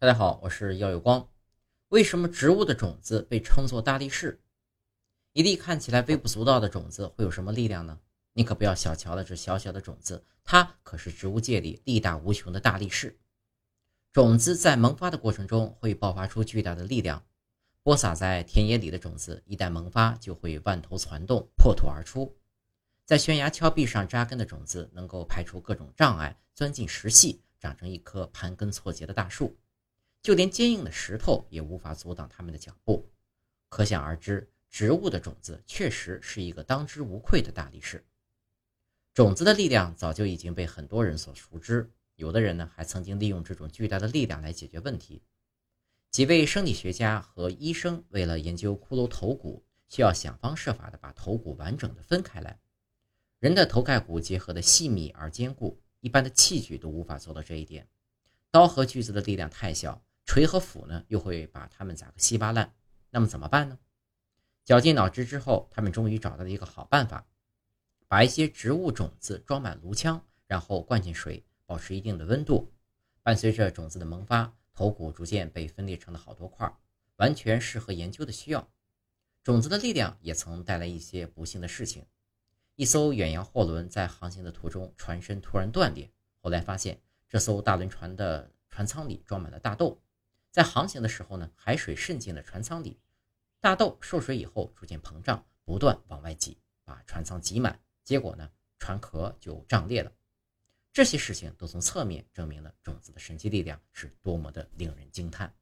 大家好，我是耀有光。为什么植物的种子被称作大力士？一粒看起来微不足道的种子会有什么力量呢？你可不要小瞧了这小小的种子，它可是植物界里力大无穷的大力士。种子在萌发的过程中会爆发出巨大的力量，播撒在田野里的种子一旦萌发，就会万头攒动，破土而出。在悬崖峭壁上扎根的种子能够排除各种障碍，钻进石隙，长成一棵盘根错节的大树。就连坚硬的石头也无法阻挡他们的脚步，可想而知，植物的种子确实是一个当之无愧的大力士。种子的力量早就已经被很多人所熟知，有的人呢还曾经利用这种巨大的力量来解决问题。几位生理学家和医生为了研究骷髅头骨，需要想方设法的把头骨完整的分开来。人的头盖骨结合的细密而坚固，一般的器具都无法做到这一点。刀和锯子的力量太小。锤和斧呢，又会把它们砸个稀巴烂。那么怎么办呢？绞尽脑汁之后，他们终于找到了一个好办法：把一些植物种子装满炉腔，然后灌进水，保持一定的温度。伴随着种子的萌发，头骨逐渐被分裂成了好多块，完全适合研究的需要。种子的力量也曾带来一些不幸的事情：一艘远洋货轮在航行的途中，船身突然断裂。后来发现，这艘大轮船的船舱里装满了大豆。在航行的时候呢，海水渗进了船舱里，大豆受水以后逐渐膨胀，不断往外挤，把船舱挤满，结果呢，船壳就胀裂了。这些事情都从侧面证明了种子的神奇力量是多么的令人惊叹。